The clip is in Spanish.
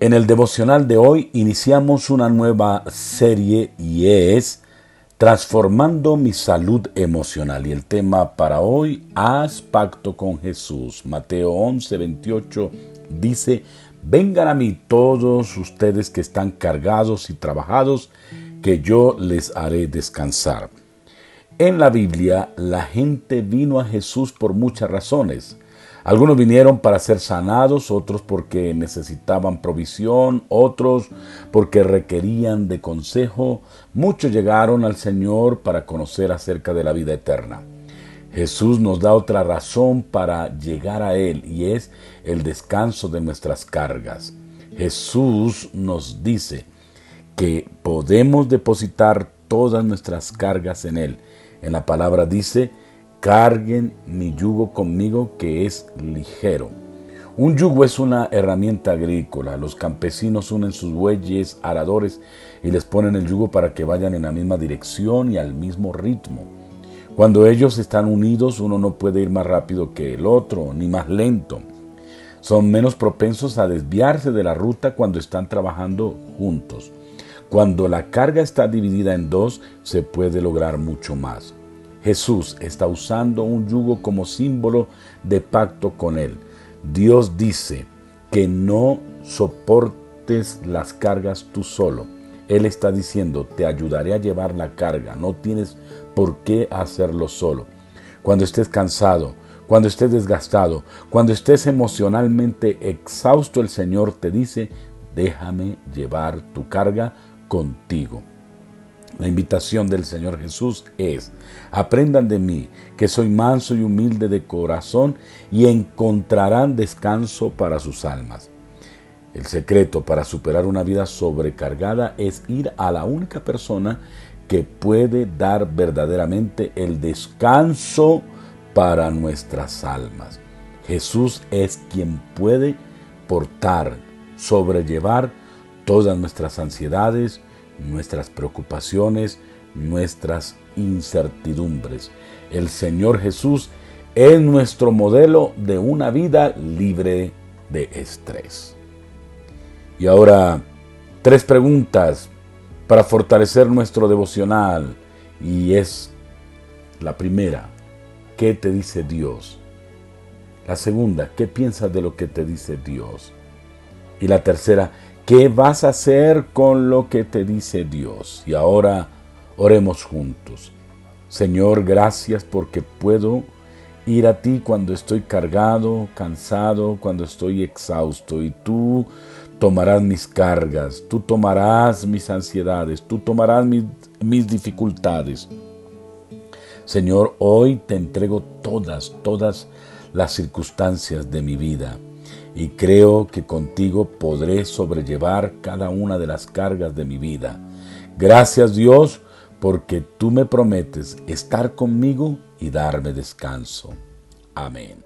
En el devocional de hoy iniciamos una nueva serie y es Transformando mi salud emocional. Y el tema para hoy, haz pacto con Jesús. Mateo 11, 28 dice, vengan a mí todos ustedes que están cargados y trabajados, que yo les haré descansar. En la Biblia, la gente vino a Jesús por muchas razones. Algunos vinieron para ser sanados, otros porque necesitaban provisión, otros porque requerían de consejo. Muchos llegaron al Señor para conocer acerca de la vida eterna. Jesús nos da otra razón para llegar a Él y es el descanso de nuestras cargas. Jesús nos dice que podemos depositar todas nuestras cargas en Él. En la palabra dice, carguen mi yugo conmigo que es ligero. Un yugo es una herramienta agrícola. Los campesinos unen sus bueyes aradores y les ponen el yugo para que vayan en la misma dirección y al mismo ritmo. Cuando ellos están unidos, uno no puede ir más rápido que el otro, ni más lento. Son menos propensos a desviarse de la ruta cuando están trabajando juntos. Cuando la carga está dividida en dos, se puede lograr mucho más. Jesús está usando un yugo como símbolo de pacto con Él. Dios dice que no soportes las cargas tú solo. Él está diciendo, te ayudaré a llevar la carga, no tienes por qué hacerlo solo. Cuando estés cansado, cuando estés desgastado, cuando estés emocionalmente exhausto, el Señor te dice, déjame llevar tu carga contigo. La invitación del Señor Jesús es, aprendan de mí, que soy manso y humilde de corazón, y encontrarán descanso para sus almas. El secreto para superar una vida sobrecargada es ir a la única persona que puede dar verdaderamente el descanso para nuestras almas. Jesús es quien puede portar, sobrellevar todas nuestras ansiedades, nuestras preocupaciones, nuestras incertidumbres. El Señor Jesús es nuestro modelo de una vida libre de estrés. Y ahora, tres preguntas para fortalecer nuestro devocional. Y es la primera, ¿qué te dice Dios? La segunda, ¿qué piensas de lo que te dice Dios? Y la tercera, ¿Qué vas a hacer con lo que te dice Dios? Y ahora oremos juntos. Señor, gracias porque puedo ir a ti cuando estoy cargado, cansado, cuando estoy exhausto. Y tú tomarás mis cargas, tú tomarás mis ansiedades, tú tomarás mis, mis dificultades. Señor, hoy te entrego todas, todas las circunstancias de mi vida y creo que contigo podré sobrellevar cada una de las cargas de mi vida. Gracias Dios porque tú me prometes estar conmigo y darme descanso. Amén.